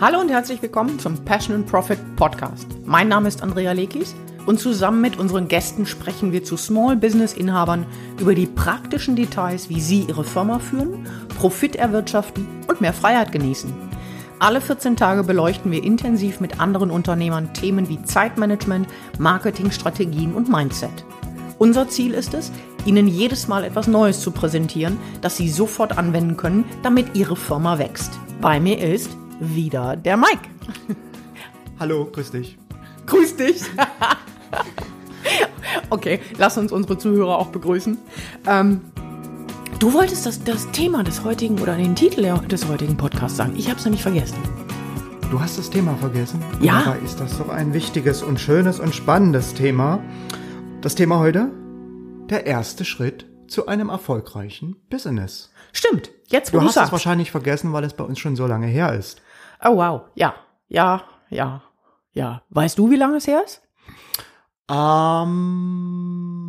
Hallo und herzlich willkommen zum Passion and Profit Podcast. Mein Name ist Andrea Lekis und zusammen mit unseren Gästen sprechen wir zu Small Business Inhabern über die praktischen Details, wie sie ihre Firma führen, Profit erwirtschaften und mehr Freiheit genießen. Alle 14 Tage beleuchten wir intensiv mit anderen Unternehmern Themen wie Zeitmanagement, Marketingstrategien und Mindset. Unser Ziel ist es, Ihnen jedes Mal etwas Neues zu präsentieren, das Sie sofort anwenden können, damit Ihre Firma wächst. Bei mir ist wieder der Mike. Hallo, grüß dich. Grüß dich. okay, lass uns unsere Zuhörer auch begrüßen. Ähm, du wolltest das, das Thema des heutigen oder den Titel des heutigen Podcasts sagen. Ich habe es nämlich vergessen. Du hast das Thema vergessen? Ja. Aber ist das doch ein wichtiges und schönes und spannendes Thema. Das Thema heute? Der erste Schritt zu einem erfolgreichen Business. Stimmt. Jetzt, wo Du du, hast sagst. es wahrscheinlich vergessen, weil es bei uns schon so lange her ist. Oh, wow. Ja, ja, ja, ja. Weißt du, wie lange es her ist? Ähm,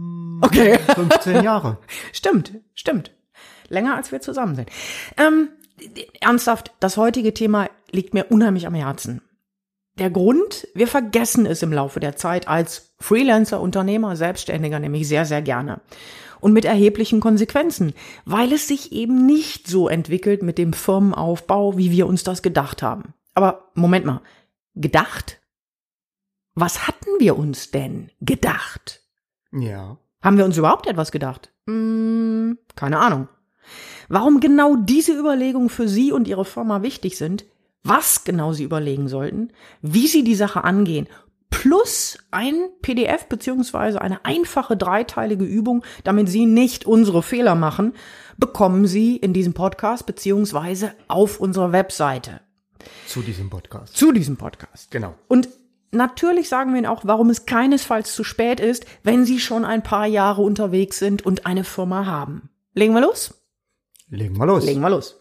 Okay. 15 Jahre. Stimmt, stimmt. Länger als wir zusammen sind. Ähm, ernsthaft, das heutige Thema liegt mir unheimlich am Herzen. Der Grund, wir vergessen es im Laufe der Zeit als Freelancer, Unternehmer, Selbstständiger nämlich sehr, sehr gerne. Und mit erheblichen Konsequenzen, weil es sich eben nicht so entwickelt mit dem Firmenaufbau, wie wir uns das gedacht haben. Aber Moment mal, gedacht? Was hatten wir uns denn gedacht? Ja. Haben wir uns überhaupt etwas gedacht? Hm, keine Ahnung. Warum genau diese Überlegungen für Sie und Ihre Firma wichtig sind, was genau Sie überlegen sollten, wie Sie die Sache angehen, plus ein PDF beziehungsweise eine einfache dreiteilige Übung, damit Sie nicht unsere Fehler machen, bekommen Sie in diesem Podcast beziehungsweise auf unserer Webseite Zu diesem Podcast. zu diesem Podcast. Genau. Und natürlich sagen wir Ihnen auch, warum es keinesfalls zu spät ist, wenn Sie schon ein paar Jahre unterwegs sind und eine Firma haben. Legen wir los? Legen wir los. Legen wir los.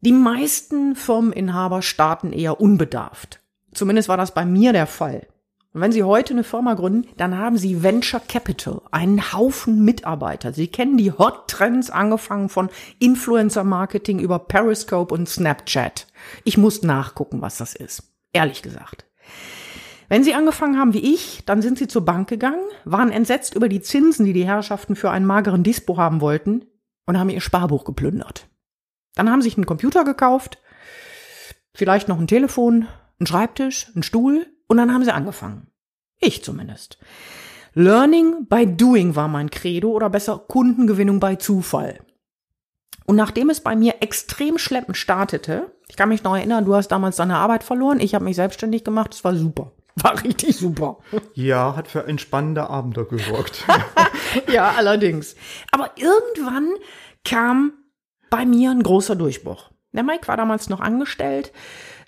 Die meisten Firmeninhaber starten eher unbedarft. Zumindest war das bei mir der Fall. Und wenn Sie heute eine Firma gründen, dann haben Sie Venture Capital, einen Haufen Mitarbeiter. Sie kennen die Hot Trends, angefangen von Influencer Marketing über Periscope und Snapchat. Ich muss nachgucken, was das ist. Ehrlich gesagt. Wenn Sie angefangen haben wie ich, dann sind Sie zur Bank gegangen, waren entsetzt über die Zinsen, die die Herrschaften für einen mageren Dispo haben wollten und haben ihr Sparbuch geplündert. Dann haben Sie sich einen Computer gekauft, vielleicht noch ein Telefon, einen Schreibtisch, einen Stuhl und dann haben Sie angefangen. Ich zumindest. Learning by doing war mein Credo oder besser Kundengewinnung bei Zufall. Und nachdem es bei mir extrem schleppend startete, ich kann mich noch erinnern, du hast damals deine Arbeit verloren, ich habe mich selbstständig gemacht, es war super. War richtig super. Ja, hat für entspannende Abende gesorgt. ja, allerdings. Aber irgendwann kam bei mir ein großer Durchbruch. Der Mike war damals noch angestellt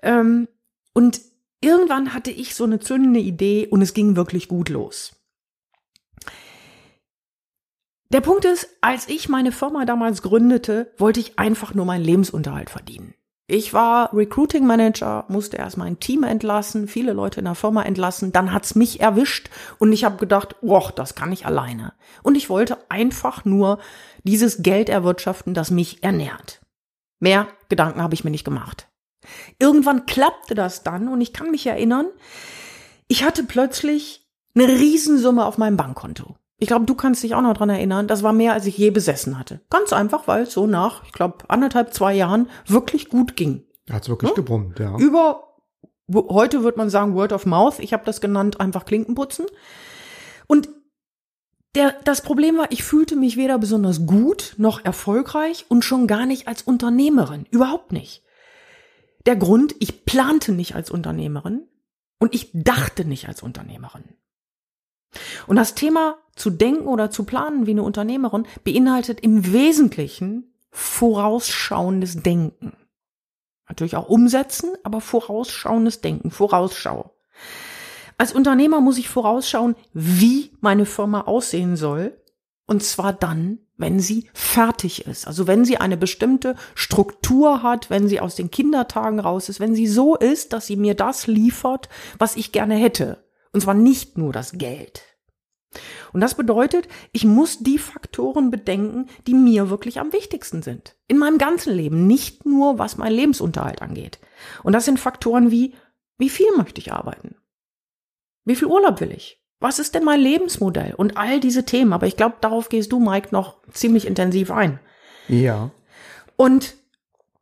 ähm, und irgendwann hatte ich so eine zündende Idee und es ging wirklich gut los. Der Punkt ist, als ich meine Firma damals gründete, wollte ich einfach nur meinen Lebensunterhalt verdienen. Ich war Recruiting Manager, musste erst mein Team entlassen, viele Leute in der Firma entlassen, dann hat's mich erwischt und ich habe gedacht, boah, das kann ich alleine. Und ich wollte einfach nur dieses Geld erwirtschaften, das mich ernährt. Mehr Gedanken habe ich mir nicht gemacht. Irgendwann klappte das dann und ich kann mich erinnern, ich hatte plötzlich eine Riesensumme auf meinem Bankkonto. Ich glaube, du kannst dich auch noch dran erinnern, das war mehr, als ich je besessen hatte. Ganz einfach, weil es so nach, ich glaube, anderthalb, zwei Jahren wirklich gut ging. Hat's wirklich gebrummt, ja. Über, heute würde man sagen Word of Mouth, ich habe das genannt, einfach Klinken putzen. Und der, das Problem war, ich fühlte mich weder besonders gut noch erfolgreich und schon gar nicht als Unternehmerin. Überhaupt nicht. Der Grund, ich plante nicht als Unternehmerin und ich dachte nicht als Unternehmerin. Und das Thema zu denken oder zu planen wie eine Unternehmerin beinhaltet im Wesentlichen vorausschauendes Denken. Natürlich auch umsetzen, aber vorausschauendes Denken, Vorausschau. Als Unternehmer muss ich vorausschauen, wie meine Firma aussehen soll. Und zwar dann, wenn sie fertig ist. Also wenn sie eine bestimmte Struktur hat, wenn sie aus den Kindertagen raus ist, wenn sie so ist, dass sie mir das liefert, was ich gerne hätte. Und zwar nicht nur das Geld. Und das bedeutet, ich muss die Faktoren bedenken, die mir wirklich am wichtigsten sind. In meinem ganzen Leben, nicht nur was mein Lebensunterhalt angeht. Und das sind Faktoren wie, wie viel möchte ich arbeiten? Wie viel Urlaub will ich? Was ist denn mein Lebensmodell? Und all diese Themen. Aber ich glaube, darauf gehst du, Mike, noch ziemlich intensiv ein. Ja. Und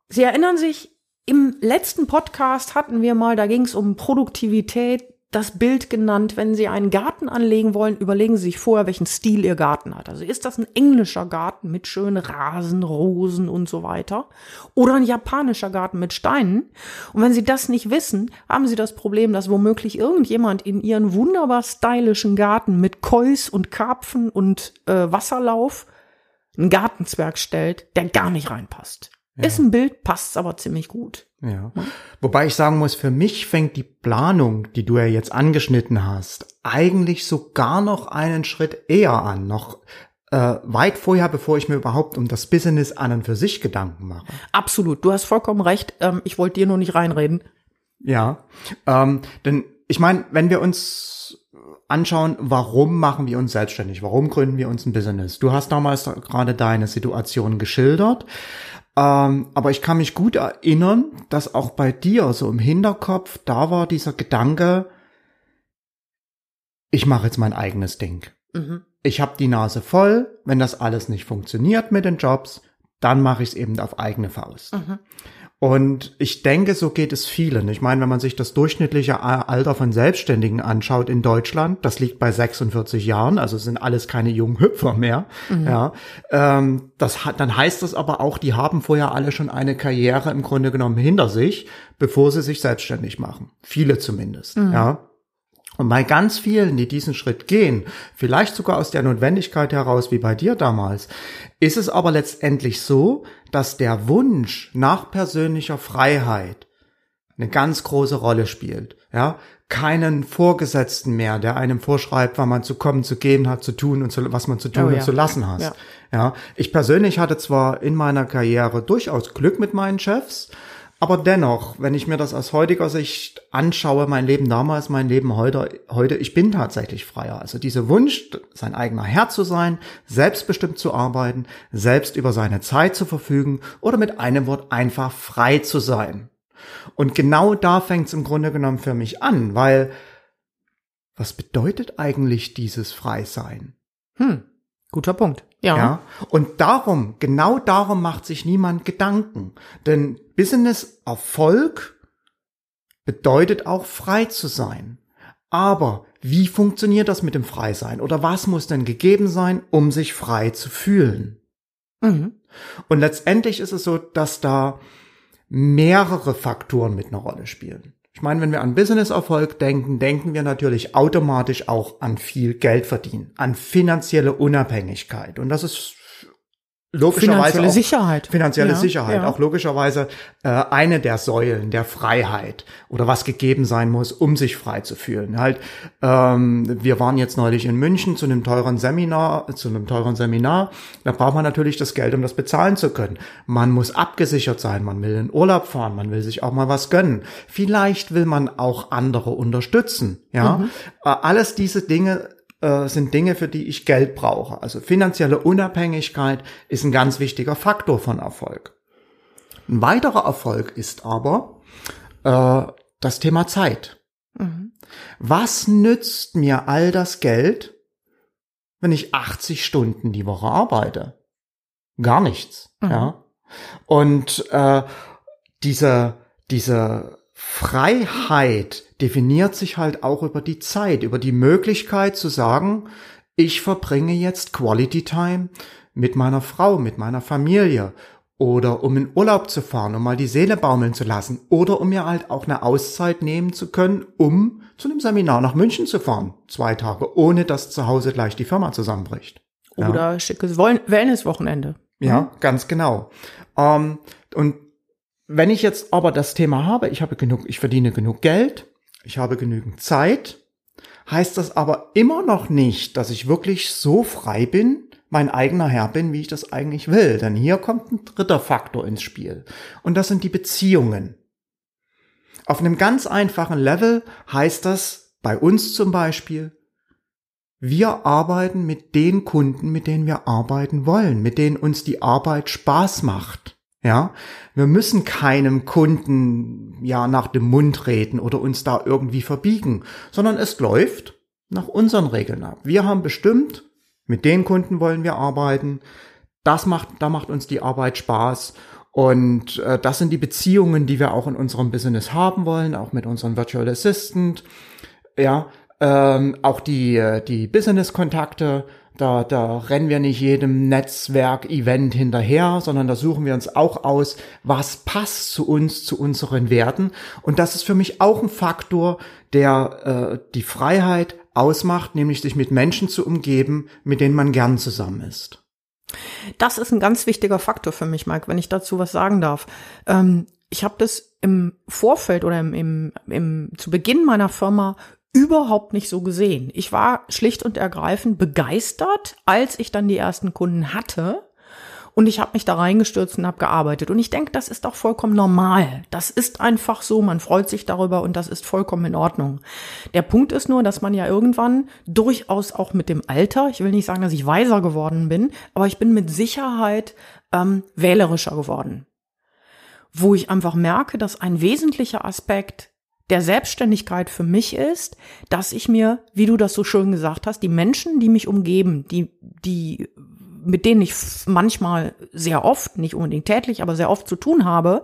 Sie erinnern sich, im letzten Podcast hatten wir mal, da ging es um Produktivität, das Bild genannt, wenn Sie einen Garten anlegen wollen, überlegen Sie sich vorher, welchen Stil Ihr Garten hat. Also ist das ein englischer Garten mit schönen Rasen, Rosen und so weiter oder ein japanischer Garten mit Steinen? Und wenn Sie das nicht wissen, haben Sie das Problem, dass womöglich irgendjemand in Ihren wunderbar stylischen Garten mit Kois und Karpfen und äh, Wasserlauf einen Gartenzwerg stellt, der gar nicht reinpasst. Ja. Ist ein Bild, passt aber ziemlich gut. Ja. Wobei ich sagen muss, für mich fängt die Planung, die du ja jetzt angeschnitten hast, eigentlich sogar noch einen Schritt eher an, noch äh, weit vorher, bevor ich mir überhaupt um das Business an und für sich Gedanken mache. Absolut, du hast vollkommen recht. Ähm, ich wollte dir nur nicht reinreden. Ja, ähm, denn ich meine, wenn wir uns anschauen, warum machen wir uns selbstständig? Warum gründen wir uns ein Business? Du hast damals gerade deine Situation geschildert. Ähm, aber ich kann mich gut erinnern, dass auch bei dir so im Hinterkopf da war dieser Gedanke, ich mache jetzt mein eigenes Ding. Mhm. Ich habe die Nase voll, wenn das alles nicht funktioniert mit den Jobs, dann mache ich es eben auf eigene Faust. Mhm. Und ich denke, so geht es vielen. Ich meine, wenn man sich das durchschnittliche Alter von Selbstständigen anschaut in Deutschland, das liegt bei 46 Jahren, also sind alles keine jungen Hüpfer mehr. Mhm. Ja, ähm, das hat, dann heißt das aber auch, die haben vorher alle schon eine Karriere im Grunde genommen hinter sich, bevor sie sich selbstständig machen. Viele zumindest. Mhm. Ja. Und bei ganz vielen, die diesen Schritt gehen, vielleicht sogar aus der Notwendigkeit heraus, wie bei dir damals, ist es aber letztendlich so, dass der Wunsch nach persönlicher Freiheit eine ganz große Rolle spielt. Ja, keinen Vorgesetzten mehr, der einem vorschreibt, wann man zu kommen, zu gehen hat, zu tun und zu, was man zu tun oh, und ja. zu lassen hat. Ja. ja, ich persönlich hatte zwar in meiner Karriere durchaus Glück mit meinen Chefs, aber dennoch, wenn ich mir das aus heutiger Sicht anschaue, mein Leben damals, mein Leben heute, heute, ich bin tatsächlich freier. Also dieser Wunsch, sein eigener Herr zu sein, selbstbestimmt zu arbeiten, selbst über seine Zeit zu verfügen oder mit einem Wort einfach frei zu sein. Und genau da fängt es im Grunde genommen für mich an, weil was bedeutet eigentlich dieses Freisein? Hm, guter Punkt. Ja. ja. Und darum, genau darum macht sich niemand Gedanken. Denn Business-Erfolg bedeutet auch frei zu sein. Aber wie funktioniert das mit dem Freisein? Oder was muss denn gegeben sein, um sich frei zu fühlen? Mhm. Und letztendlich ist es so, dass da mehrere Faktoren mit einer Rolle spielen. Ich meine, wenn wir an Business-Erfolg denken, denken wir natürlich automatisch auch an viel Geld verdienen, an finanzielle Unabhängigkeit. Und das ist logischerweise finanzielle auch, Sicherheit. Finanzielle ja, Sicherheit, ja. auch logischerweise äh, eine der Säulen der Freiheit oder was gegeben sein muss, um sich frei zu fühlen. Halt, ähm, wir waren jetzt neulich in München zu einem teuren Seminar, zu einem teuren Seminar. Da braucht man natürlich das Geld, um das bezahlen zu können. Man muss abgesichert sein, man will in Urlaub fahren, man will sich auch mal was gönnen. Vielleicht will man auch andere unterstützen. Ja, mhm. äh, alles diese Dinge äh, sind Dinge, für die ich Geld brauche. Also finanzielle Unabhängigkeit ist ein ganz wichtiger Faktor von Erfolg. Ein weiterer Erfolg ist aber äh, das Thema Zeit. Mhm. Was nützt mir all das Geld, wenn ich 80 Stunden die Woche arbeite? Gar nichts. Mhm. Ja. Und äh, diese, diese Freiheit definiert sich halt auch über die Zeit, über die Möglichkeit zu sagen, ich verbringe jetzt Quality Time mit meiner Frau, mit meiner Familie oder um in Urlaub zu fahren, um mal die Seele baumeln zu lassen oder um mir halt auch eine Auszeit nehmen zu können, um zu einem Seminar nach München zu fahren, zwei Tage, ohne dass zu Hause gleich die Firma zusammenbricht. Oder ja. schickes Wellnesswochenende. Ja, mhm. ganz genau. Ähm, und wenn ich jetzt aber das Thema habe, ich habe genug, ich verdiene genug Geld, ich habe genügend Zeit, heißt das aber immer noch nicht, dass ich wirklich so frei bin, mein eigener Herr bin, wie ich das eigentlich will. Denn hier kommt ein dritter Faktor ins Spiel. Und das sind die Beziehungen. Auf einem ganz einfachen Level heißt das bei uns zum Beispiel, wir arbeiten mit den Kunden, mit denen wir arbeiten wollen, mit denen uns die Arbeit Spaß macht. Ja, wir müssen keinem Kunden ja nach dem Mund reden oder uns da irgendwie verbiegen, sondern es läuft nach unseren Regeln ab. Wir haben bestimmt, mit den Kunden wollen wir arbeiten. Das macht, da macht uns die Arbeit Spaß. Und äh, das sind die Beziehungen, die wir auch in unserem Business haben wollen, auch mit unserem Virtual Assistant. Ja, ähm, auch die, äh, die Business-Kontakte, da, da rennen wir nicht jedem Netzwerk-Event hinterher, sondern da suchen wir uns auch aus, was passt zu uns, zu unseren Werten. Und das ist für mich auch ein Faktor, der äh, die Freiheit ausmacht, nämlich sich mit Menschen zu umgeben, mit denen man gern zusammen ist. Das ist ein ganz wichtiger Faktor für mich, Mike, wenn ich dazu was sagen darf. Ähm, ich habe das im Vorfeld oder im, im, im, zu Beginn meiner Firma überhaupt nicht so gesehen. Ich war schlicht und ergreifend begeistert, als ich dann die ersten Kunden hatte. Und ich habe mich da reingestürzt und habe gearbeitet. Und ich denke, das ist auch vollkommen normal. Das ist einfach so. Man freut sich darüber und das ist vollkommen in Ordnung. Der Punkt ist nur, dass man ja irgendwann durchaus auch mit dem Alter, ich will nicht sagen, dass ich weiser geworden bin, aber ich bin mit Sicherheit ähm, wählerischer geworden. Wo ich einfach merke, dass ein wesentlicher Aspekt der Selbstständigkeit für mich ist, dass ich mir, wie du das so schön gesagt hast, die Menschen, die mich umgeben, die, die, mit denen ich manchmal sehr oft, nicht unbedingt täglich, aber sehr oft zu tun habe,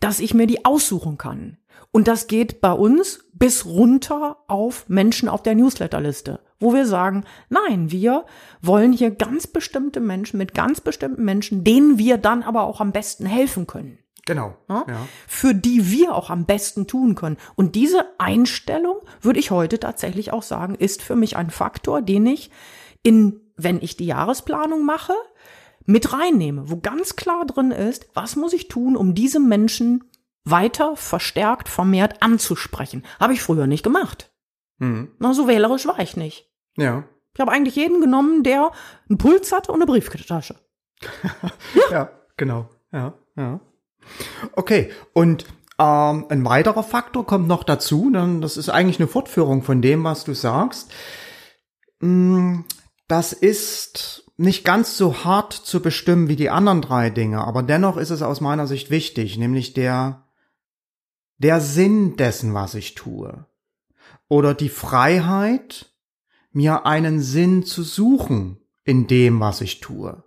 dass ich mir die aussuchen kann. Und das geht bei uns bis runter auf Menschen auf der Newsletterliste, wo wir sagen, nein, wir wollen hier ganz bestimmte Menschen mit ganz bestimmten Menschen, denen wir dann aber auch am besten helfen können. Genau. Ja? Für die wir auch am besten tun können. Und diese Einstellung, würde ich heute tatsächlich auch sagen, ist für mich ein Faktor, den ich in, wenn ich die Jahresplanung mache, mit reinnehme, wo ganz klar drin ist, was muss ich tun, um diese Menschen weiter, verstärkt, vermehrt anzusprechen. Habe ich früher nicht gemacht. Mhm. Na, so wählerisch war ich nicht. Ja. Ich habe eigentlich jeden genommen, der einen Puls hatte und eine Brieftasche. ja. ja, genau. Ja, ja. Okay, und ähm, ein weiterer Faktor kommt noch dazu, dann das ist eigentlich eine Fortführung von dem, was du sagst. Mm, das ist nicht ganz so hart zu bestimmen wie die anderen drei Dinge, aber dennoch ist es aus meiner Sicht wichtig, nämlich der, der Sinn dessen, was ich tue. Oder die Freiheit, mir einen Sinn zu suchen in dem, was ich tue.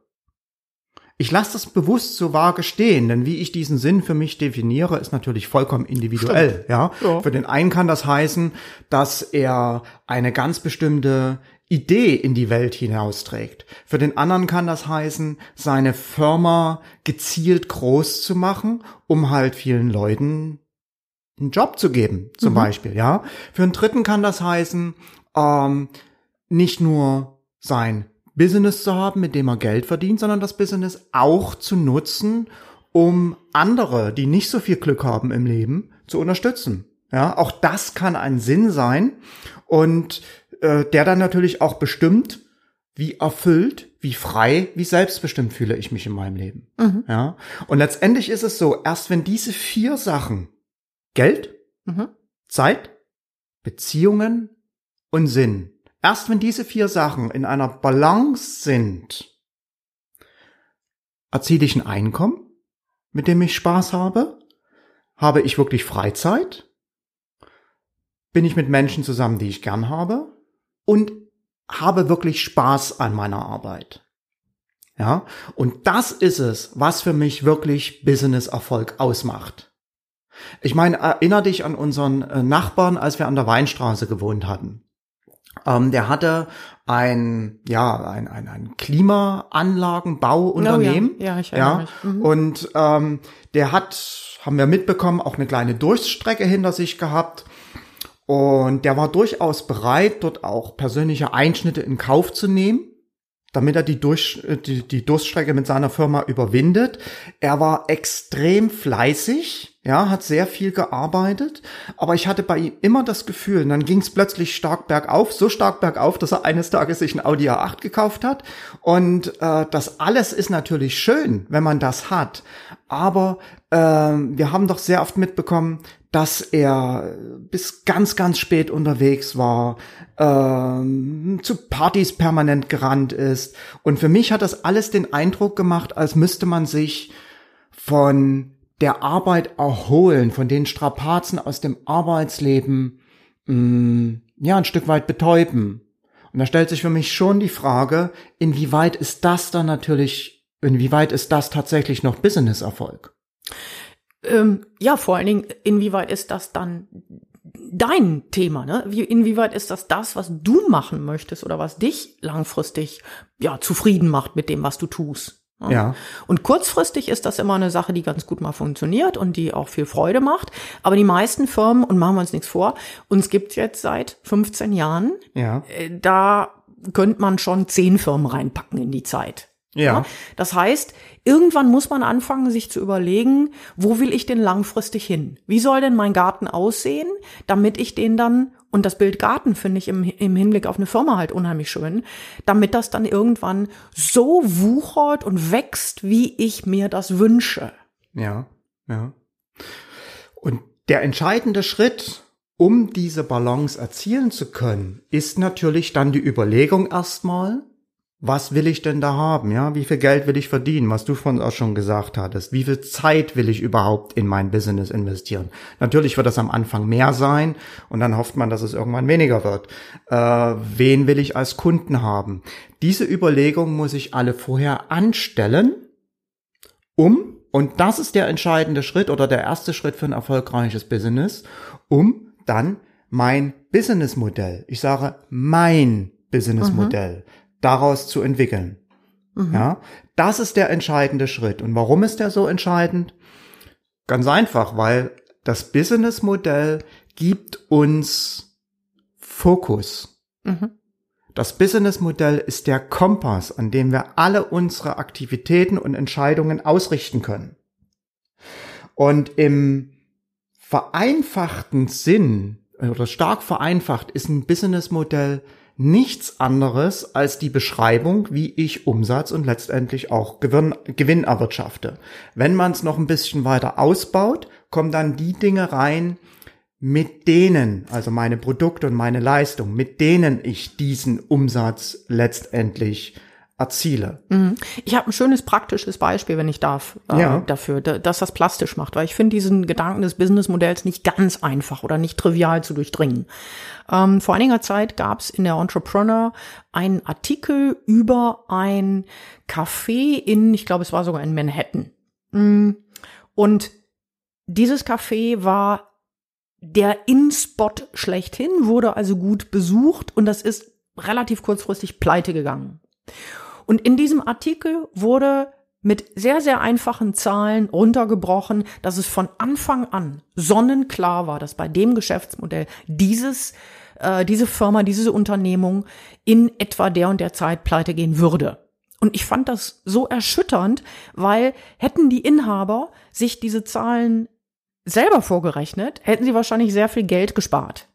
Ich lasse das bewusst so vage stehen, denn wie ich diesen Sinn für mich definiere, ist natürlich vollkommen individuell. Ja? ja? Für den einen kann das heißen, dass er eine ganz bestimmte Idee in die Welt hinausträgt. Für den anderen kann das heißen, seine Firma gezielt groß zu machen, um halt vielen Leuten einen Job zu geben, zum mhm. Beispiel. Ja. Für einen dritten kann das heißen, ähm, nicht nur sein Business zu haben, mit dem er Geld verdient, sondern das Business auch zu nutzen, um andere, die nicht so viel Glück haben im Leben, zu unterstützen. Ja, auch das kann ein Sinn sein und äh, der dann natürlich auch bestimmt, wie erfüllt, wie frei, wie selbstbestimmt fühle ich mich in meinem Leben. Mhm. Ja, und letztendlich ist es so, erst wenn diese vier Sachen Geld, mhm. Zeit, Beziehungen und Sinn Erst wenn diese vier Sachen in einer Balance sind, erziele ich ein Einkommen, mit dem ich Spaß habe, habe ich wirklich Freizeit, bin ich mit Menschen zusammen, die ich gern habe und habe wirklich Spaß an meiner Arbeit. Ja, und das ist es, was für mich wirklich Business-Erfolg ausmacht. Ich meine, erinnere dich an unseren äh, Nachbarn, als wir an der Weinstraße gewohnt hatten. Ähm, der hatte ein, ja, ein, ein, ein Klimaanlagenbauunternehmen. Oh ja. ja, ich ja. Mich. Mhm. Und ähm, der hat, haben wir mitbekommen, auch eine kleine Durststrecke hinter sich gehabt. Und der war durchaus bereit, dort auch persönliche Einschnitte in Kauf zu nehmen, damit er die, Durch, die, die Durststrecke mit seiner Firma überwindet. Er war extrem fleißig, ja, hat sehr viel gearbeitet, aber ich hatte bei ihm immer das Gefühl, und dann ging es plötzlich stark bergauf, so stark bergauf, dass er eines Tages sich ein Audi A8 gekauft hat. Und äh, das alles ist natürlich schön, wenn man das hat. Aber äh, wir haben doch sehr oft mitbekommen, dass er bis ganz, ganz spät unterwegs war, äh, zu Partys permanent gerannt ist. Und für mich hat das alles den Eindruck gemacht, als müsste man sich von der Arbeit erholen, von den Strapazen aus dem Arbeitsleben, mh, mm, ja, ein Stück weit betäuben. Und da stellt sich für mich schon die Frage, inwieweit ist das dann natürlich, inwieweit ist das tatsächlich noch Business-Erfolg? Ähm, ja, vor allen Dingen, inwieweit ist das dann dein Thema, ne? Wie, inwieweit ist das das, was du machen möchtest oder was dich langfristig, ja, zufrieden macht mit dem, was du tust? Ja. Und kurzfristig ist das immer eine Sache, die ganz gut mal funktioniert und die auch viel Freude macht. Aber die meisten Firmen, und machen wir uns nichts vor, uns gibt jetzt seit 15 Jahren, ja. Äh, da könnte man schon zehn Firmen reinpacken in die Zeit. Ja. Das heißt, irgendwann muss man anfangen, sich zu überlegen, wo will ich denn langfristig hin? Wie soll denn mein Garten aussehen, damit ich den dann und das Bild Garten finde ich im, im Hinblick auf eine Firma halt unheimlich schön, damit das dann irgendwann so wuchert und wächst, wie ich mir das wünsche. Ja, ja. Und der entscheidende Schritt, um diese Balance erzielen zu können, ist natürlich dann die Überlegung erstmal, was will ich denn da haben? Ja, wie viel Geld will ich verdienen? Was du von auch schon gesagt hattest. Wie viel Zeit will ich überhaupt in mein Business investieren? Natürlich wird das am Anfang mehr sein und dann hofft man, dass es irgendwann weniger wird. Äh, wen will ich als Kunden haben? Diese Überlegung muss ich alle vorher anstellen, um, und das ist der entscheidende Schritt oder der erste Schritt für ein erfolgreiches Business, um dann mein Businessmodell, ich sage mein Businessmodell, mhm daraus zu entwickeln. Mhm. Ja, das ist der entscheidende Schritt. Und warum ist der so entscheidend? Ganz einfach, weil das Businessmodell gibt uns Fokus. Mhm. Das Businessmodell ist der Kompass, an dem wir alle unsere Aktivitäten und Entscheidungen ausrichten können. Und im vereinfachten Sinn oder stark vereinfacht ist ein Businessmodell nichts anderes als die Beschreibung, wie ich Umsatz und letztendlich auch Gewinn, Gewinn erwirtschafte. Wenn man es noch ein bisschen weiter ausbaut, kommen dann die Dinge rein, mit denen, also meine Produkte und meine Leistung, mit denen ich diesen Umsatz letztendlich erziele. Mhm. Ich habe ein schönes praktisches Beispiel, wenn ich darf, äh, ja. dafür, dass das plastisch macht, weil ich finde diesen Gedanken des Businessmodells nicht ganz einfach oder nicht trivial zu durchdringen. Ähm, vor einiger Zeit gab es in der Entrepreneur einen Artikel über ein Café in, ich glaube, es war sogar in Manhattan. Mm. Und dieses Café war der In-Spot schlechthin, wurde also gut besucht und das ist relativ kurzfristig pleite gegangen. Und in diesem Artikel wurde mit sehr, sehr einfachen Zahlen runtergebrochen, dass es von Anfang an sonnenklar war, dass bei dem Geschäftsmodell dieses, äh, diese Firma, diese Unternehmung in etwa der und der Zeit pleite gehen würde. Und ich fand das so erschütternd, weil hätten die Inhaber sich diese Zahlen selber vorgerechnet, hätten sie wahrscheinlich sehr viel Geld gespart.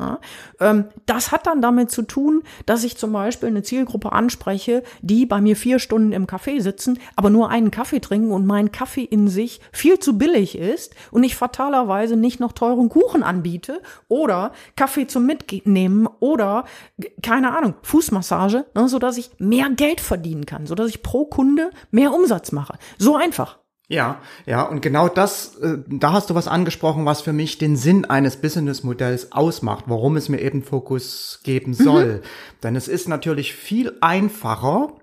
Ja, ähm, das hat dann damit zu tun, dass ich zum Beispiel eine Zielgruppe anspreche, die bei mir vier Stunden im Café sitzen, aber nur einen Kaffee trinken und mein Kaffee in sich viel zu billig ist und ich fatalerweise nicht noch teuren Kuchen anbiete oder Kaffee zum Mitnehmen oder keine Ahnung Fußmassage, ne, so dass ich mehr Geld verdienen kann, so dass ich pro Kunde mehr Umsatz mache. So einfach. Ja, ja, und genau das, äh, da hast du was angesprochen, was für mich den Sinn eines Businessmodells ausmacht, warum es mir eben Fokus geben mhm. soll. Mhm. Denn es ist natürlich viel einfacher,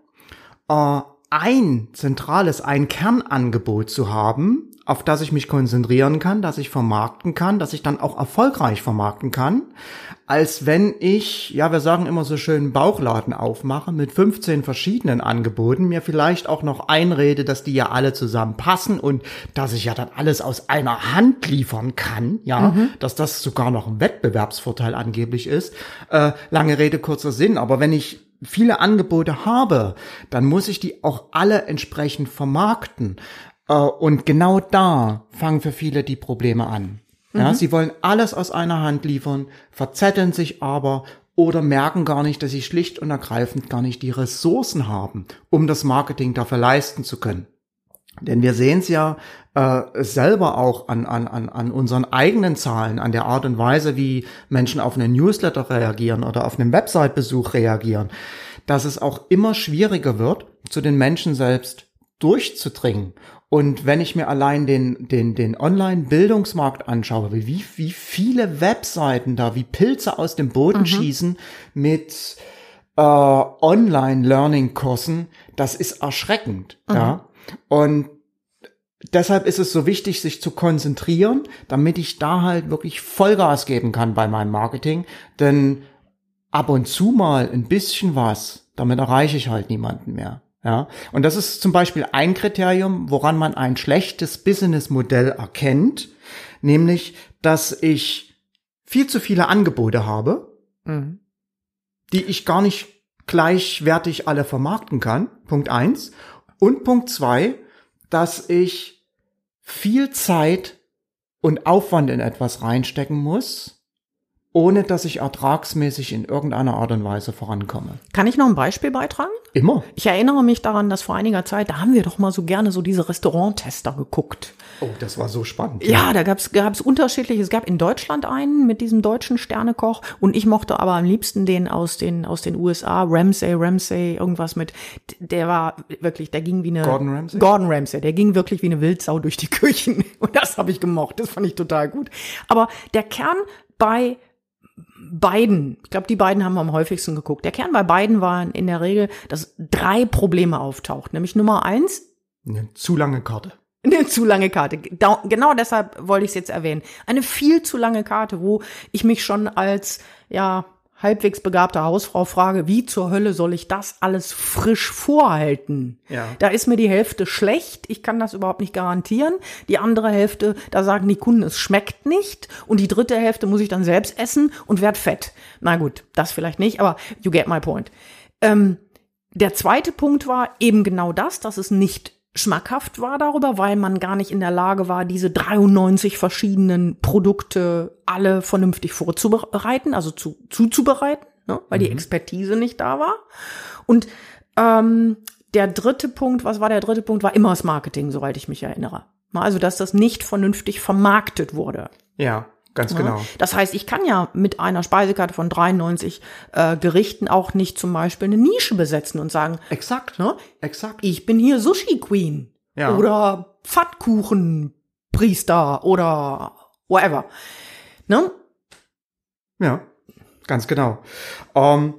äh, ein zentrales, ein Kernangebot zu haben, auf das ich mich konzentrieren kann, das ich vermarkten kann, das ich dann auch erfolgreich vermarkten kann, als wenn ich, ja, wir sagen immer so schön, Bauchladen aufmache mit 15 verschiedenen Angeboten, mir vielleicht auch noch einrede, dass die ja alle zusammen passen und dass ich ja dann alles aus einer Hand liefern kann, ja, mhm. dass das sogar noch ein Wettbewerbsvorteil angeblich ist. Äh, lange Rede, kurzer Sinn, aber wenn ich viele Angebote habe, dann muss ich die auch alle entsprechend vermarkten. Äh, und genau da fangen für viele die Probleme an. Ja, sie wollen alles aus einer Hand liefern, verzetteln sich aber oder merken gar nicht, dass sie schlicht und ergreifend gar nicht die Ressourcen haben, um das Marketing dafür leisten zu können. Denn wir sehen es ja äh, selber auch an, an, an, an unseren eigenen Zahlen, an der Art und Weise, wie Menschen auf einen Newsletter reagieren oder auf einen Website-Besuch reagieren, dass es auch immer schwieriger wird, zu den Menschen selbst durchzudringen. Und wenn ich mir allein den, den, den Online-Bildungsmarkt anschaue, wie, wie viele Webseiten da wie Pilze aus dem Boden mhm. schießen mit äh, Online-Learning-Kursen, das ist erschreckend. Mhm. Ja. Und deshalb ist es so wichtig, sich zu konzentrieren, damit ich da halt wirklich Vollgas geben kann bei meinem Marketing. Denn ab und zu mal ein bisschen was, damit erreiche ich halt niemanden mehr. Ja, und das ist zum Beispiel ein Kriterium, woran man ein schlechtes Businessmodell erkennt, nämlich, dass ich viel zu viele Angebote habe, mhm. die ich gar nicht gleichwertig alle vermarkten kann. Punkt eins. Und Punkt zwei, dass ich viel Zeit und Aufwand in etwas reinstecken muss, ohne dass ich ertragsmäßig in irgendeiner Art und Weise vorankomme. Kann ich noch ein Beispiel beitragen? Immer. Ich erinnere mich daran, dass vor einiger Zeit, da haben wir doch mal so gerne so diese Restauranttester geguckt. Oh, das war so spannend. Ja, ja da gab's gab's unterschiedliche. Es gab in Deutschland einen mit diesem deutschen Sternekoch und ich mochte aber am liebsten den aus den aus den USA, Ramsay, Ramsay, irgendwas mit. Der war wirklich, der ging wie eine Gordon Ramsay. Gordon Ramsay, der ging wirklich wie eine Wildsau durch die Küchen und das habe ich gemocht. Das fand ich total gut. Aber der Kern bei beiden, ich glaube, die beiden haben wir am häufigsten geguckt. Der Kern bei beiden war in der Regel, dass drei Probleme auftaucht. Nämlich Nummer eins. Eine zu lange Karte. Eine zu lange Karte. Genau deshalb wollte ich es jetzt erwähnen. Eine viel zu lange Karte, wo ich mich schon als, ja, halbwegs begabte Hausfrau frage, wie zur Hölle soll ich das alles frisch vorhalten? Ja. Da ist mir die Hälfte schlecht, ich kann das überhaupt nicht garantieren. Die andere Hälfte, da sagen die Kunden, es schmeckt nicht. Und die dritte Hälfte muss ich dann selbst essen und werd fett. Na gut, das vielleicht nicht, aber you get my point. Ähm, der zweite Punkt war eben genau das, dass es nicht schmackhaft war darüber, weil man gar nicht in der Lage war, diese 93 verschiedenen Produkte alle vernünftig vorzubereiten, also zu, zuzubereiten, ne? weil mhm. die Expertise nicht da war. Und ähm, der dritte Punkt, was war der dritte Punkt, war immer das Marketing, soweit ich mich erinnere. Also, dass das nicht vernünftig vermarktet wurde. Ja. Ganz genau. Ja? Das heißt, ich kann ja mit einer Speisekarte von 93 äh, Gerichten auch nicht zum Beispiel eine Nische besetzen und sagen, exakt, ne? Exakt. Ich bin hier Sushi Queen ja. oder Pfannkuchen Priester oder whatever. Ne? Ja, ganz genau. Ähm,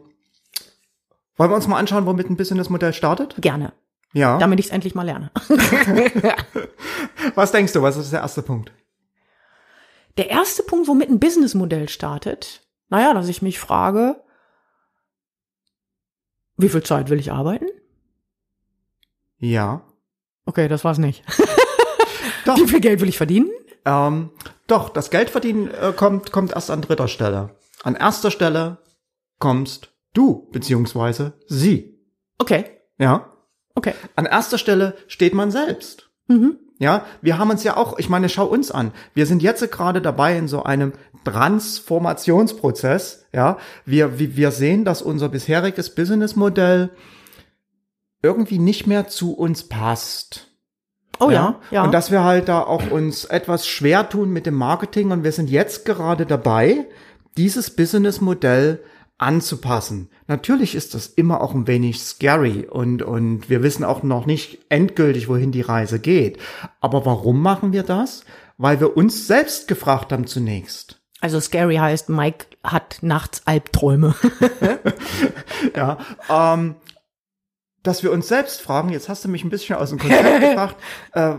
wollen wir uns mal anschauen, womit ein Businessmodell startet? Gerne. Ja. Damit ich es endlich mal lerne. was denkst du, was ist der erste Punkt? Der erste Punkt, womit ein Businessmodell startet, naja, dass ich mich frage, wie viel Zeit will ich arbeiten? Ja. Okay, das war's nicht. doch. Wie viel Geld will ich verdienen? Ähm, doch, das Geldverdienen äh, kommt, kommt erst an dritter Stelle. An erster Stelle kommst du, beziehungsweise sie. Okay. Ja. Okay. An erster Stelle steht man selbst. Mhm. Ja, wir haben uns ja auch, ich meine, schau uns an. Wir sind jetzt gerade dabei in so einem Transformationsprozess. Ja, wir, wir sehen, dass unser bisheriges Businessmodell irgendwie nicht mehr zu uns passt. Oh ja, ja, ja. Und dass wir halt da auch uns etwas schwer tun mit dem Marketing und wir sind jetzt gerade dabei, dieses Businessmodell anzupassen. Natürlich ist das immer auch ein wenig scary und, und wir wissen auch noch nicht endgültig, wohin die Reise geht. Aber warum machen wir das? Weil wir uns selbst gefragt haben zunächst. Also scary heißt, Mike hat nachts Albträume. ja, ähm, dass wir uns selbst fragen, jetzt hast du mich ein bisschen aus dem Konzept gefragt, äh,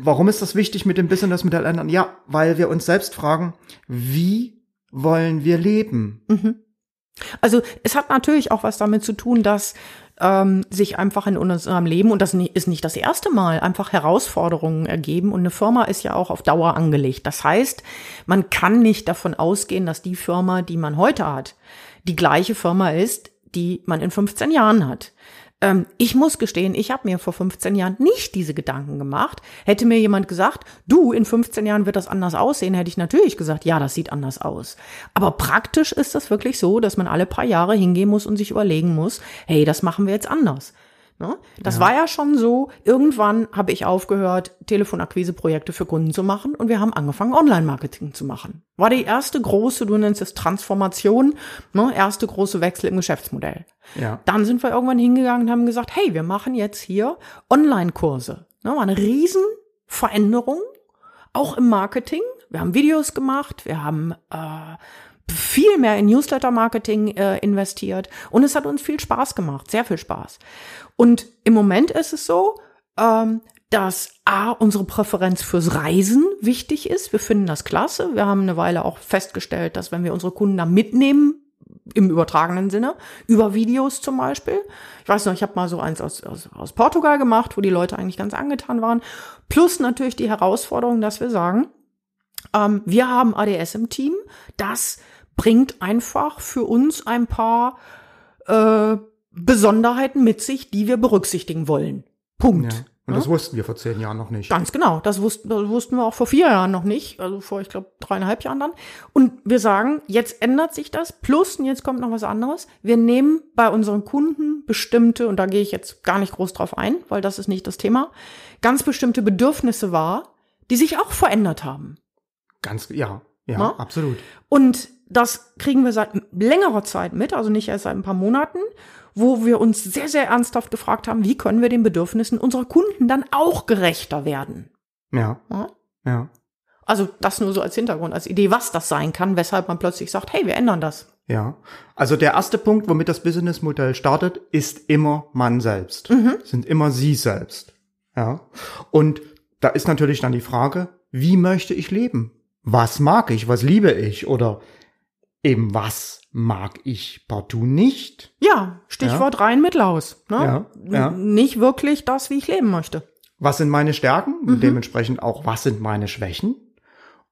warum ist das wichtig mit dem Business Modell ändern? Ja, weil wir uns selbst fragen, wie wollen wir leben? Mhm. Also es hat natürlich auch was damit zu tun, dass ähm, sich einfach in unserem Leben, und das ist nicht das erste Mal, einfach Herausforderungen ergeben. Und eine Firma ist ja auch auf Dauer angelegt. Das heißt, man kann nicht davon ausgehen, dass die Firma, die man heute hat, die gleiche Firma ist, die man in 15 Jahren hat. Ähm, ich muss gestehen, ich habe mir vor 15 Jahren nicht diese Gedanken gemacht. Hätte mir jemand gesagt, du, in 15 Jahren wird das anders aussehen, hätte ich natürlich gesagt, ja, das sieht anders aus. Aber praktisch ist das wirklich so, dass man alle paar Jahre hingehen muss und sich überlegen muss, hey, das machen wir jetzt anders. Ne? Das ja. war ja schon so, irgendwann habe ich aufgehört, Telefonakquiseprojekte für Kunden zu machen und wir haben angefangen, Online-Marketing zu machen. War die erste große, du nennst es Transformation, ne? erste große Wechsel im Geschäftsmodell. Ja. Dann sind wir irgendwann hingegangen und haben gesagt, hey, wir machen jetzt hier Online-Kurse. Ne? War eine Riesenveränderung, auch im Marketing. Wir haben Videos gemacht, wir haben äh, viel mehr in Newsletter-Marketing äh, investiert und es hat uns viel Spaß gemacht, sehr viel Spaß. Und im Moment ist es so, ähm, dass A, unsere Präferenz fürs Reisen wichtig ist. Wir finden das klasse. Wir haben eine Weile auch festgestellt, dass wenn wir unsere Kunden da mitnehmen, im übertragenen Sinne, über Videos zum Beispiel. Ich weiß noch, ich habe mal so eins aus, aus, aus Portugal gemacht, wo die Leute eigentlich ganz angetan waren. Plus natürlich die Herausforderung, dass wir sagen, ähm, wir haben ADS im Team, das bringt einfach für uns ein paar äh, Besonderheiten mit sich, die wir berücksichtigen wollen. Punkt. Ja. Und das wussten wir vor zehn Jahren noch nicht. Ganz genau. Das wussten, das wussten wir auch vor vier Jahren noch nicht. Also vor, ich glaube, dreieinhalb Jahren dann. Und wir sagen, jetzt ändert sich das. Plus, und jetzt kommt noch was anderes. Wir nehmen bei unseren Kunden bestimmte, und da gehe ich jetzt gar nicht groß drauf ein, weil das ist nicht das Thema, ganz bestimmte Bedürfnisse wahr, die sich auch verändert haben. Ganz, ja, ja, Na? absolut. Und das kriegen wir seit längerer Zeit mit, also nicht erst seit ein paar Monaten, wo wir uns sehr, sehr ernsthaft gefragt haben, wie können wir den Bedürfnissen unserer Kunden dann auch gerechter werden. Ja. Ja. ja. Also das nur so als Hintergrund, als Idee, was das sein kann, weshalb man plötzlich sagt, hey, wir ändern das. Ja. Also der erste Punkt, womit das Businessmodell startet, ist immer man selbst. Mhm. Sind immer sie selbst. Ja. Und da ist natürlich dann die Frage, wie möchte ich leben? Was mag ich? Was liebe ich? Oder eben was mag ich partout nicht. Ja, Stichwort ja. rein mit Laus. Ne? Ja, ja. Nicht wirklich das, wie ich leben möchte. Was sind meine Stärken? Mhm. Dementsprechend auch, was sind meine Schwächen?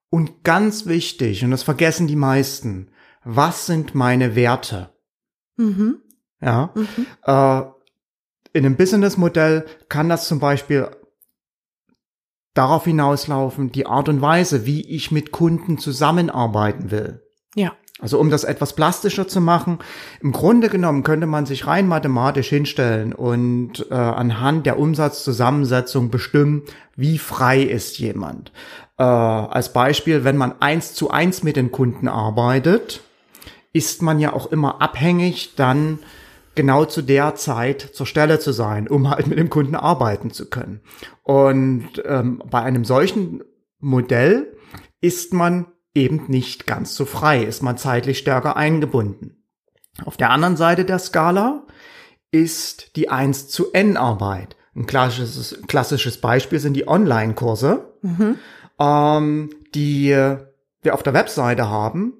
Und ganz wichtig, und das vergessen die meisten, was sind meine Werte? Mhm. Ja. Mhm. Äh, in einem Businessmodell kann das zum Beispiel darauf hinauslaufen, die Art und Weise, wie ich mit Kunden zusammenarbeiten will. Also um das etwas plastischer zu machen, im Grunde genommen könnte man sich rein mathematisch hinstellen und äh, anhand der Umsatzzusammensetzung bestimmen, wie frei ist jemand. Äh, als Beispiel, wenn man eins zu eins mit den Kunden arbeitet, ist man ja auch immer abhängig, dann genau zu der Zeit zur Stelle zu sein, um halt mit dem Kunden arbeiten zu können. Und ähm, bei einem solchen Modell ist man eben nicht ganz so frei, ist man zeitlich stärker eingebunden. Auf der anderen Seite der Skala ist die 1 zu N Arbeit. Ein klassisches, klassisches Beispiel sind die Online-Kurse, mhm. ähm, die wir auf der Webseite haben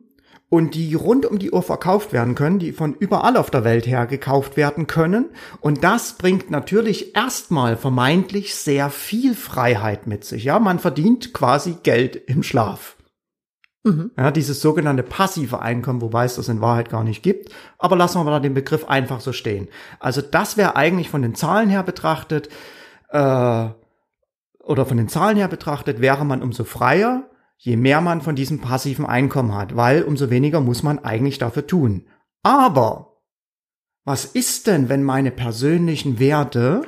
und die rund um die Uhr verkauft werden können, die von überall auf der Welt her gekauft werden können. Und das bringt natürlich erstmal vermeintlich sehr viel Freiheit mit sich. Ja, man verdient quasi Geld im Schlaf. Mhm. Ja, dieses sogenannte passive Einkommen, wobei es das in Wahrheit gar nicht gibt. Aber lassen wir mal den Begriff einfach so stehen. Also das wäre eigentlich von den Zahlen her betrachtet, äh, oder von den Zahlen her betrachtet, wäre man umso freier, je mehr man von diesem passiven Einkommen hat, weil umso weniger muss man eigentlich dafür tun. Aber was ist denn, wenn meine persönlichen Werte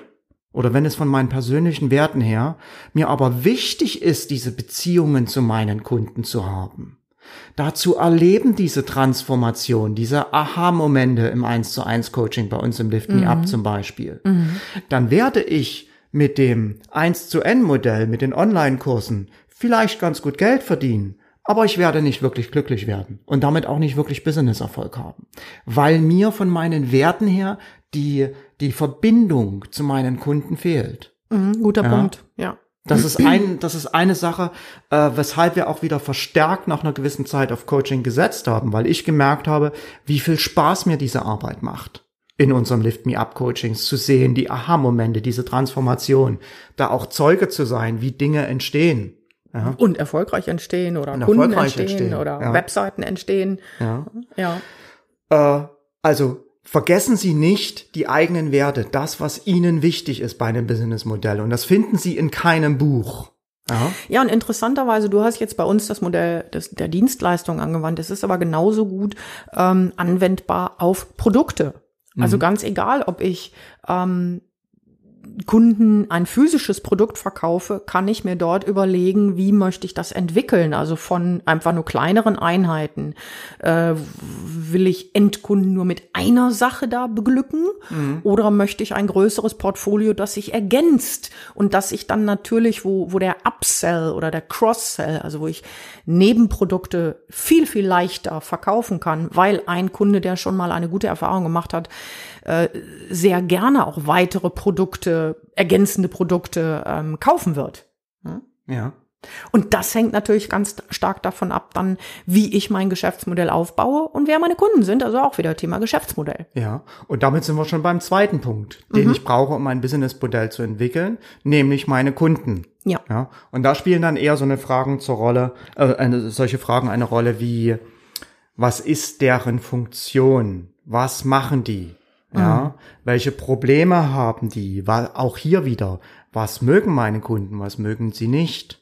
oder wenn es von meinen persönlichen Werten her mir aber wichtig ist, diese Beziehungen zu meinen Kunden zu haben. Dazu erleben diese Transformation, diese Aha-Momente im 1 zu 1 Coaching bei uns im Lift Me mhm. Up zum Beispiel. Mhm. Dann werde ich mit dem 1 zu N Modell, mit den Online-Kursen vielleicht ganz gut Geld verdienen, aber ich werde nicht wirklich glücklich werden und damit auch nicht wirklich Business-Erfolg haben, weil mir von meinen Werten her die die Verbindung zu meinen Kunden fehlt. Mhm, guter ja. Punkt, ja. Das ist ein, das ist eine Sache, äh, weshalb wir auch wieder verstärkt nach einer gewissen Zeit auf Coaching gesetzt haben, weil ich gemerkt habe, wie viel Spaß mir diese Arbeit macht in unserem Lift Me Up Coachings zu sehen, die Aha-Momente, diese Transformation, da auch Zeuge zu sein, wie Dinge entstehen. Ja. Und erfolgreich entstehen oder Und Kunden entstehen, entstehen, oder ja. Webseiten entstehen. Ja. ja. Äh, also vergessen Sie nicht die eigenen Werte, das, was Ihnen wichtig ist bei einem Businessmodell. Und das finden Sie in keinem Buch. Ja. ja, und interessanterweise, du hast jetzt bei uns das Modell des, der Dienstleistung angewandt. Es ist aber genauso gut ähm, anwendbar auf Produkte. Also mhm. ganz egal, ob ich ähm, Kunden ein physisches Produkt verkaufe, kann ich mir dort überlegen, wie möchte ich das entwickeln. Also von einfach nur kleineren Einheiten. Äh, will ich Endkunden nur mit einer Sache da beglücken? Mhm. Oder möchte ich ein größeres Portfolio, das sich ergänzt und das ich dann natürlich, wo, wo der Upsell oder der Cross-Sell, also wo ich Nebenprodukte viel, viel leichter verkaufen kann, weil ein Kunde, der schon mal eine gute Erfahrung gemacht hat, äh, sehr gerne auch weitere Produkte, ergänzende Produkte ähm, kaufen wird. Hm? Ja. Und das hängt natürlich ganz stark davon ab, dann, wie ich mein Geschäftsmodell aufbaue und wer meine Kunden sind. Also auch wieder Thema Geschäftsmodell. Ja, und damit sind wir schon beim zweiten Punkt, den mhm. ich brauche, um ein Businessmodell zu entwickeln, nämlich meine Kunden. Ja. ja. Und da spielen dann eher so eine Fragen zur Rolle, äh, eine, solche Fragen eine Rolle wie, was ist deren Funktion? Was machen die? Ja, mhm. welche Probleme haben die? Auch hier wieder, was mögen meine Kunden, was mögen sie nicht?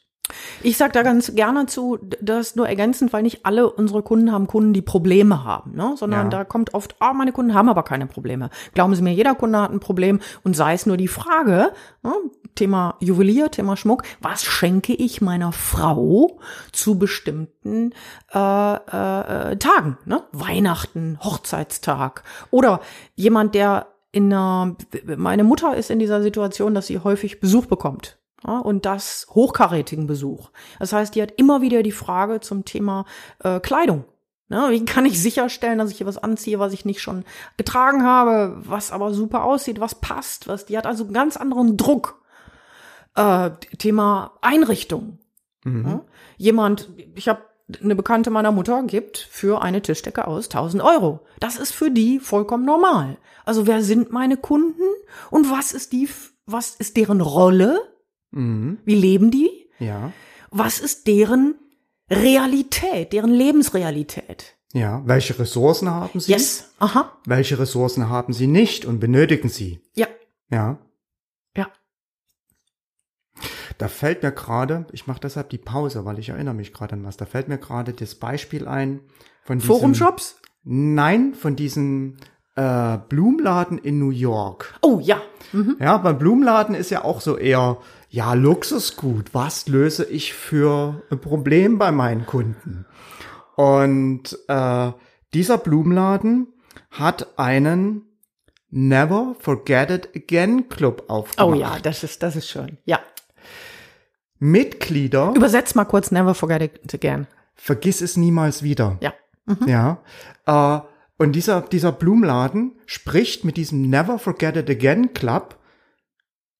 Ich sage da ganz gerne zu, das nur ergänzend, weil nicht alle unsere Kunden haben Kunden, die Probleme haben, ne? sondern ja. da kommt oft, ah, oh, meine Kunden haben aber keine Probleme. Glauben Sie mir, jeder Kunde hat ein Problem und sei es nur die Frage, ne? Thema Juwelier, Thema Schmuck, was schenke ich meiner Frau zu bestimmten äh, äh, Tagen, ne? Weihnachten, Hochzeitstag oder jemand, der in einer, meine Mutter ist in dieser Situation, dass sie häufig Besuch bekommt ja, und das hochkarätigen Besuch. Das heißt, die hat immer wieder die Frage zum Thema äh, Kleidung. Ne, wie kann ich sicherstellen, dass ich hier was anziehe, was ich nicht schon getragen habe, was aber super aussieht, was passt, was die hat also einen ganz anderen Druck. Äh, Thema Einrichtung. Mhm. Ja, jemand, ich habe eine Bekannte meiner Mutter gibt für eine Tischdecke aus 1000 Euro. Das ist für die vollkommen normal. Also wer sind meine Kunden und was ist die, was ist deren Rolle Mhm. Wie leben die? Ja. Was ist deren Realität, deren Lebensrealität? Ja, welche Ressourcen haben sie? Yes. Aha. Welche Ressourcen haben sie nicht und benötigen sie? Ja. Ja. Ja. Da fällt mir gerade, ich mache deshalb die Pause, weil ich erinnere mich gerade an was. Da fällt mir gerade das Beispiel ein von diesem Forumshops? Nein, von diesem äh, Blumenladen in New York. Oh ja. Mhm. Ja, beim Blumenladen ist ja auch so eher ja, Luxusgut, was löse ich für ein Problem bei meinen Kunden? Und äh, dieser Blumenladen hat einen Never Forget It Again Club aufgemacht. Oh ja, das ist, das ist schön. Ja. Mitglieder. Übersetzt mal kurz Never Forget It Again. Vergiss es niemals wieder. Ja. Mhm. Ja. Äh, und dieser, dieser Blumenladen spricht mit diesem Never Forget It Again Club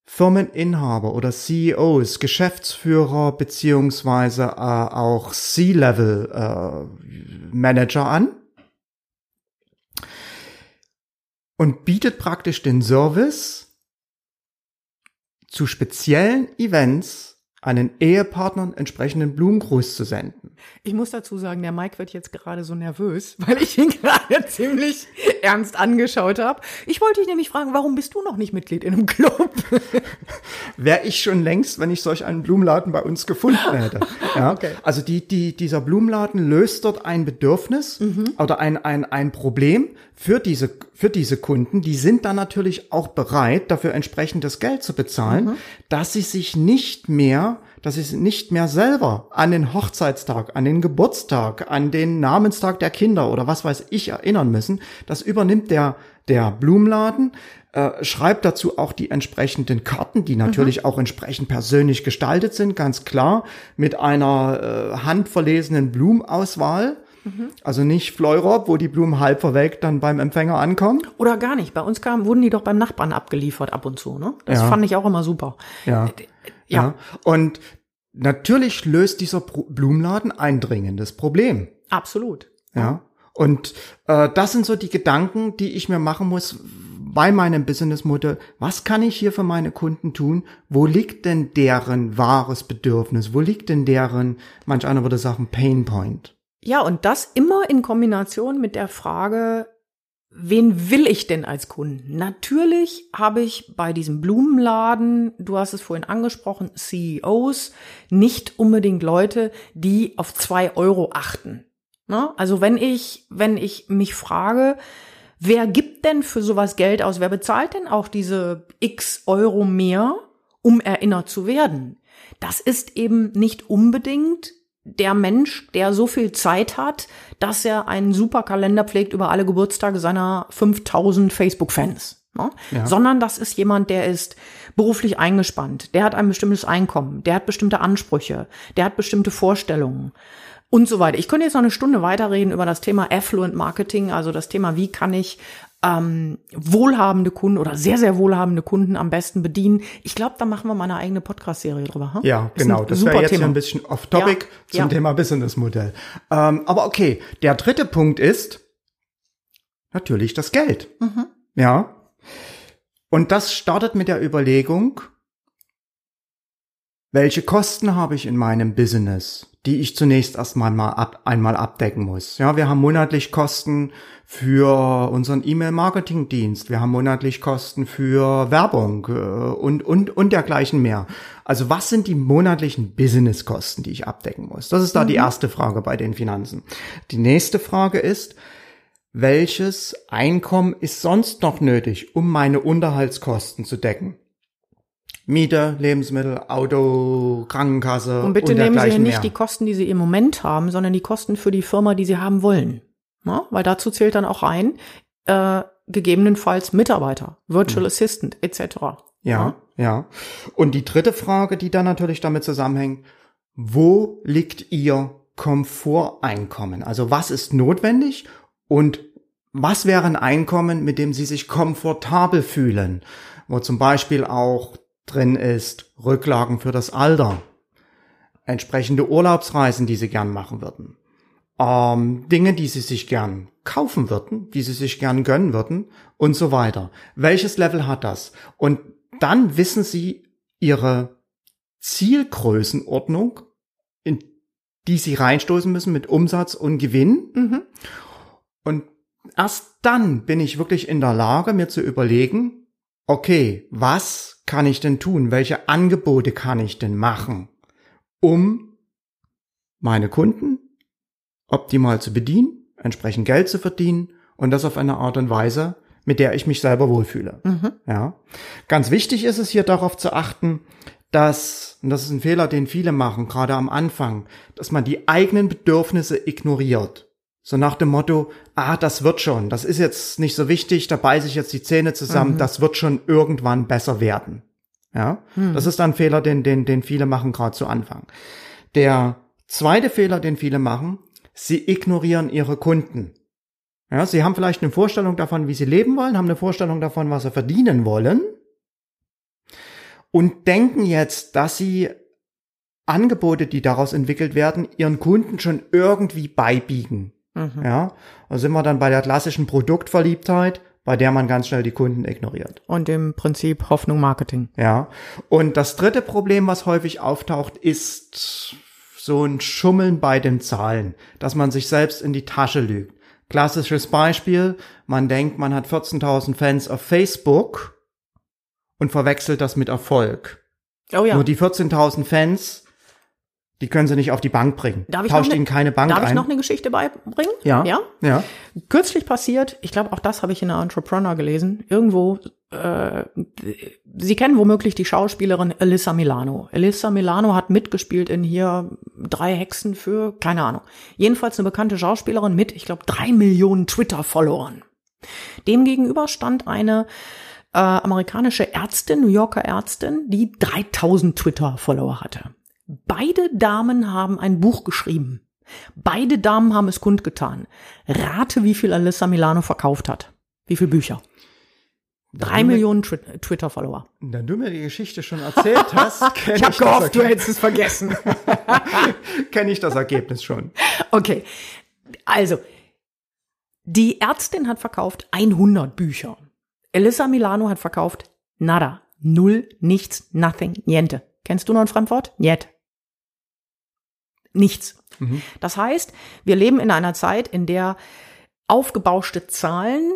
Firmeninhaber oder CEOs, Geschäftsführer beziehungsweise äh, auch C-Level äh, Manager an und bietet praktisch den Service zu speziellen Events einen Ehepartnern entsprechenden Blumengruß zu senden. Ich muss dazu sagen, der Mike wird jetzt gerade so nervös, weil ich ihn gerade ziemlich ernst angeschaut habe. Ich wollte dich nämlich fragen, warum bist du noch nicht Mitglied in einem Club? Wäre ich schon längst, wenn ich solch einen Blumenladen bei uns gefunden hätte. Ja, okay. Also die, die, dieser Blumenladen löst dort ein Bedürfnis mhm. oder ein, ein, ein Problem für diese, für diese Kunden. Die sind dann natürlich auch bereit, dafür entsprechend das Geld zu bezahlen, mhm. dass sie sich nicht mehr dass sie nicht mehr selber an den Hochzeitstag, an den Geburtstag, an den Namenstag der Kinder oder was weiß ich erinnern müssen. Das übernimmt der, der Blumenladen, äh, schreibt dazu auch die entsprechenden Karten, die natürlich mhm. auch entsprechend persönlich gestaltet sind, ganz klar, mit einer äh, handverlesenen Blumenauswahl. Mhm. Also nicht Fleurop, wo die Blumen halb verwelkt dann beim Empfänger ankommen. Oder gar nicht. Bei uns kamen, wurden die doch beim Nachbarn abgeliefert ab und zu. Ne? Das ja. fand ich auch immer super. Ja. Ja. ja. Und natürlich löst dieser Blumenladen ein dringendes Problem. Absolut. Ja. Und äh, das sind so die Gedanken, die ich mir machen muss bei meinem Businessmodell. Was kann ich hier für meine Kunden tun? Wo liegt denn deren wahres Bedürfnis? Wo liegt denn deren, manch einer würde sagen, Pain Point? Ja, und das immer in Kombination mit der Frage, wen will ich denn als Kunden? Natürlich habe ich bei diesem Blumenladen, du hast es vorhin angesprochen, CEOs, nicht unbedingt Leute, die auf zwei Euro achten. Ne? Also wenn ich, wenn ich mich frage, wer gibt denn für sowas Geld aus? Wer bezahlt denn auch diese x Euro mehr, um erinnert zu werden? Das ist eben nicht unbedingt der Mensch, der so viel Zeit hat, dass er einen super Kalender pflegt über alle Geburtstage seiner 5000 Facebook-Fans. Ne? Ja. Sondern das ist jemand, der ist beruflich eingespannt, der hat ein bestimmtes Einkommen, der hat bestimmte Ansprüche, der hat bestimmte Vorstellungen und so weiter. Ich könnte jetzt noch eine Stunde weiterreden über das Thema Affluent Marketing, also das Thema, wie kann ich ähm, wohlhabende Kunden oder sehr, sehr wohlhabende Kunden am besten bedienen. Ich glaube, da machen wir mal eine eigene Podcast-Serie drüber. Hm? Ja, ist genau. Das wäre jetzt Thema. ein bisschen off-topic ja, zum ja. Thema Business-Modell. Ähm, aber okay, der dritte Punkt ist natürlich das Geld. Mhm. Ja. Und das startet mit der Überlegung, welche Kosten habe ich in meinem Business, die ich zunächst erstmal mal ab, einmal abdecken muss? Ja, wir haben monatlich Kosten für unseren E-Mail-Marketing-Dienst. Wir haben monatlich Kosten für Werbung äh, und, und, und dergleichen mehr. Also was sind die monatlichen Business-Kosten, die ich abdecken muss? Das ist da mhm. die erste Frage bei den Finanzen. Die nächste Frage ist, welches Einkommen ist sonst noch nötig, um meine Unterhaltskosten zu decken? Miete, Lebensmittel, Auto, Krankenkasse. Und bitte und nehmen Sie hier nicht mehr. die Kosten, die Sie im Moment haben, sondern die Kosten für die Firma, die Sie haben wollen. Ja, weil dazu zählt dann auch ein, äh, gegebenenfalls Mitarbeiter, Virtual mhm. Assistant etc. Ja, ja, ja. Und die dritte Frage, die dann natürlich damit zusammenhängt, wo liegt Ihr Komforteinkommen? Also was ist notwendig und was wäre ein Einkommen, mit dem Sie sich komfortabel fühlen? Wo zum Beispiel auch drin ist, Rücklagen für das Alter, entsprechende Urlaubsreisen, die sie gern machen würden, ähm, Dinge, die sie sich gern kaufen würden, die sie sich gern gönnen würden und so weiter. Welches Level hat das? Und dann wissen sie ihre Zielgrößenordnung, in die sie reinstoßen müssen mit Umsatz und Gewinn. Mhm. Und erst dann bin ich wirklich in der Lage, mir zu überlegen, okay, was kann ich denn tun? Welche Angebote kann ich denn machen, um meine Kunden optimal zu bedienen, entsprechend Geld zu verdienen und das auf eine Art und Weise, mit der ich mich selber wohlfühle. Mhm. Ja. Ganz wichtig ist es hier darauf zu achten, dass, und das ist ein Fehler, den viele machen, gerade am Anfang, dass man die eigenen Bedürfnisse ignoriert. So nach dem Motto, ah, das wird schon, das ist jetzt nicht so wichtig, da beiße ich jetzt die Zähne zusammen, mhm. das wird schon irgendwann besser werden. Ja, mhm. das ist ein Fehler, den, den, den viele machen, gerade zu Anfang. Der zweite Fehler, den viele machen, sie ignorieren ihre Kunden. Ja, sie haben vielleicht eine Vorstellung davon, wie sie leben wollen, haben eine Vorstellung davon, was sie verdienen wollen und denken jetzt, dass sie Angebote, die daraus entwickelt werden, ihren Kunden schon irgendwie beibiegen. Mhm. Ja, da sind wir dann bei der klassischen Produktverliebtheit, bei der man ganz schnell die Kunden ignoriert. Und im Prinzip Hoffnung Marketing. Ja. Und das dritte Problem, was häufig auftaucht, ist so ein Schummeln bei den Zahlen, dass man sich selbst in die Tasche lügt. Klassisches Beispiel, man denkt, man hat 14.000 Fans auf Facebook und verwechselt das mit Erfolg. Oh ja. Nur die 14.000 Fans die können sie nicht auf die Bank bringen. Darf ich Tauscht ihnen keine Bank darf ein. Darf ich noch eine Geschichte beibringen? Ja. Ja. ja. Kürzlich passiert, ich glaube, auch das habe ich in der Entrepreneur gelesen, irgendwo, äh, Sie kennen womöglich die Schauspielerin Elissa Milano. Elissa Milano hat mitgespielt in hier drei Hexen für, keine Ahnung. Jedenfalls eine bekannte Schauspielerin mit, ich glaube, drei Millionen Twitter-Followern. Demgegenüber stand eine äh, amerikanische Ärztin, New Yorker Ärztin, die 3000 Twitter-Follower hatte. Beide Damen haben ein Buch geschrieben. Beide Damen haben es kundgetan. Rate, wie viel Alyssa Milano verkauft hat. Wie viele Bücher? Drei Millionen Twitter-Follower. Da du mir die Geschichte schon erzählt hast, ich, ich habe gehofft, du hättest es vergessen. kenne ich das Ergebnis schon. Okay, also die Ärztin hat verkauft 100 Bücher. Elissa Milano hat verkauft nada, null, nichts, nothing, niente. Kennst du noch ein Fremdwort? Niet nichts. Mhm. Das heißt, wir leben in einer Zeit, in der aufgebauschte Zahlen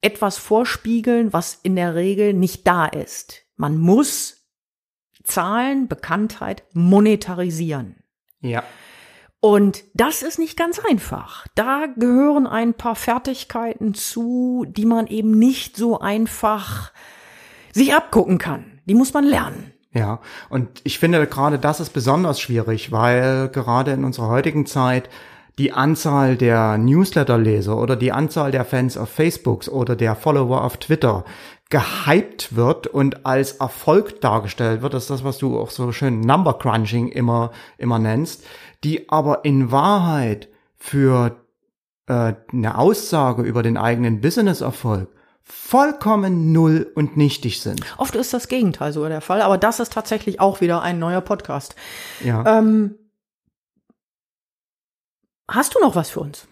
etwas vorspiegeln, was in der Regel nicht da ist. Man muss Zahlen, Bekanntheit monetarisieren. Ja. Und das ist nicht ganz einfach. Da gehören ein paar Fertigkeiten zu, die man eben nicht so einfach sich abgucken kann. Die muss man lernen. Ja, und ich finde gerade das ist besonders schwierig, weil gerade in unserer heutigen Zeit die Anzahl der Newsletterleser oder die Anzahl der Fans auf Facebook oder der Follower auf Twitter gehypt wird und als Erfolg dargestellt wird, das ist das, was du auch so schön Number Crunching immer, immer nennst, die aber in Wahrheit für äh, eine Aussage über den eigenen Business-Erfolg vollkommen null und nichtig sind. Oft ist das Gegenteil so der Fall, aber das ist tatsächlich auch wieder ein neuer Podcast. Ja. Ähm, hast du noch was für uns?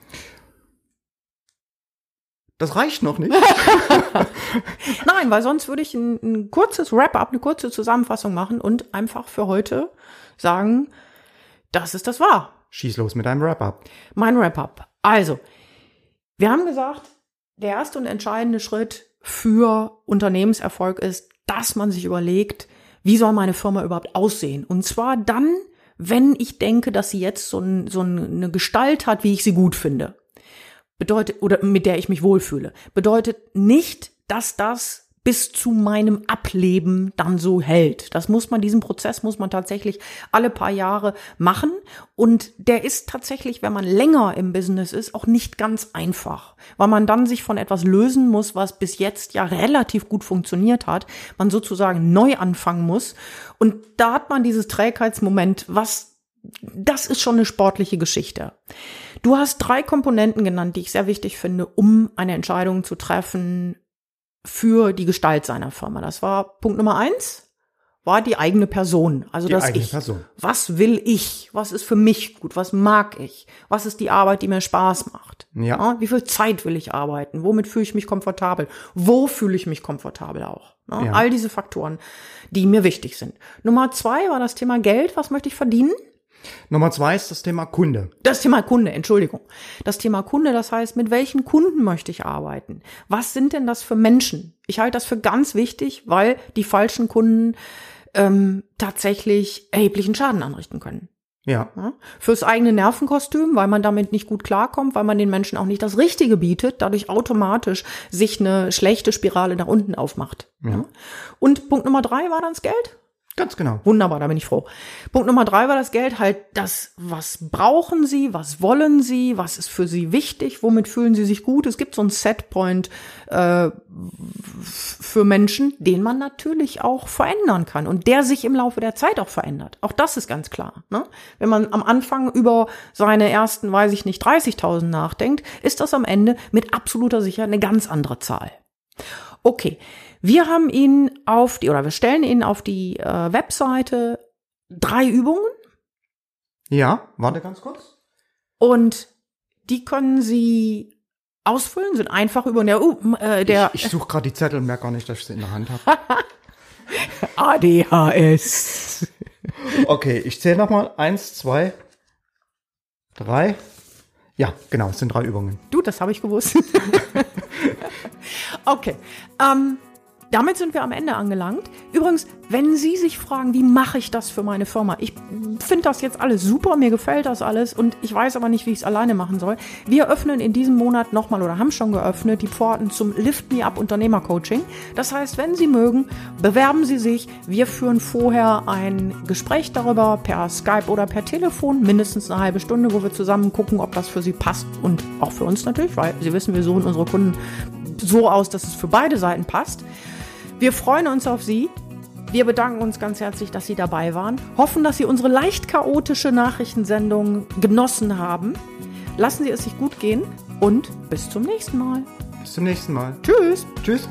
Das reicht noch nicht. Nein, weil sonst würde ich ein, ein kurzes Wrap-up, eine kurze Zusammenfassung machen und einfach für heute sagen, das ist das wahr. Schieß los mit deinem Wrap-up. Mein Wrap-up. Also, wir haben gesagt, der erste und entscheidende Schritt für Unternehmenserfolg ist, dass man sich überlegt, wie soll meine Firma überhaupt aussehen? Und zwar dann, wenn ich denke, dass sie jetzt so, ein, so eine Gestalt hat, wie ich sie gut finde. Bedeutet, oder mit der ich mich wohlfühle. Bedeutet nicht, dass das bis zu meinem Ableben dann so hält. Das muss man, diesen Prozess muss man tatsächlich alle paar Jahre machen. Und der ist tatsächlich, wenn man länger im Business ist, auch nicht ganz einfach, weil man dann sich von etwas lösen muss, was bis jetzt ja relativ gut funktioniert hat. Man sozusagen neu anfangen muss. Und da hat man dieses Trägheitsmoment, was das ist schon eine sportliche Geschichte. Du hast drei Komponenten genannt, die ich sehr wichtig finde, um eine Entscheidung zu treffen, für die Gestalt seiner Firma. Das war Punkt Nummer eins, war die eigene Person. Also Die das eigene Ich. Person. Was will ich? Was ist für mich gut? Was mag ich? Was ist die Arbeit, die mir Spaß macht? Ja. wie viel Zeit will ich arbeiten? Womit fühle ich mich komfortabel? Wo fühle ich mich komfortabel auch? Ja, Ja. All diese Faktoren, die mir wichtig sind. Nummer zwei war das Thema Geld. Was möchte ich verdienen? Nummer zwei ist das Thema Kunde. Das Thema Kunde, Entschuldigung. Das Thema Kunde, das heißt, mit welchen Kunden möchte ich arbeiten? Was sind denn das für Menschen? Ich halte das für ganz wichtig, weil die falschen Kunden ähm, tatsächlich erheblichen Schaden anrichten können. Ja. Ja? Fürs eigene Nervenkostüm, weil man damit nicht gut klarkommt, weil man den Menschen auch nicht das Richtige bietet, dadurch automatisch sich eine schlechte Spirale nach unten aufmacht. Ja. Und Punkt Nummer drei war dann das Geld. Ganz genau. Wunderbar, da bin ich froh. Punkt Nummer drei war das Geld, halt das, was brauchen Sie, was wollen Sie, was ist für Sie wichtig, womit fühlen Sie sich gut. Es gibt so einen Setpoint äh, für Menschen, den man natürlich auch verändern kann und der sich im Laufe der Zeit auch verändert. Auch das ist ganz klar. Ne? Wenn man am Anfang über seine ersten, weiß ich nicht, 30.000 nachdenkt, ist das am Ende mit absoluter Sicherheit eine ganz andere Zahl. Okay, wir haben ihn auf die, oder wir stellen ihn auf die äh, Webseite drei Übungen Ja, warte ganz kurz. und die können Sie ausfüllen, sind einfach über der, uh, äh, der Ich, ich suche gerade die Zettel und merke gar nicht, dass ich sie in der Hand habe. ADHS. Okay, ich zähle nochmal. Eins, zwei, drei. Ja, genau, es sind drei Übungen. Du, das habe ich gewusst. okay. Ähm, damit sind wir am Ende angelangt. Übrigens, wenn Sie sich fragen, wie mache ich das für meine Firma? Ich finde das jetzt alles super, mir gefällt das alles und ich weiß aber nicht, wie ich es alleine machen soll. Wir öffnen in diesem Monat nochmal oder haben schon geöffnet die Pforten zum Lift Me Up Unternehmercoaching. Das heißt, wenn Sie mögen, bewerben Sie sich. Wir führen vorher ein Gespräch darüber per Skype oder per Telefon, mindestens eine halbe Stunde, wo wir zusammen gucken, ob das für Sie passt und auch für uns natürlich, weil Sie wissen, wir suchen unsere Kunden so aus, dass es für beide Seiten passt. Wir freuen uns auf Sie. Wir bedanken uns ganz herzlich, dass Sie dabei waren. Hoffen, dass Sie unsere leicht chaotische Nachrichtensendung genossen haben. Lassen Sie es sich gut gehen und bis zum nächsten Mal. Bis zum nächsten Mal. Tschüss. Tschüss.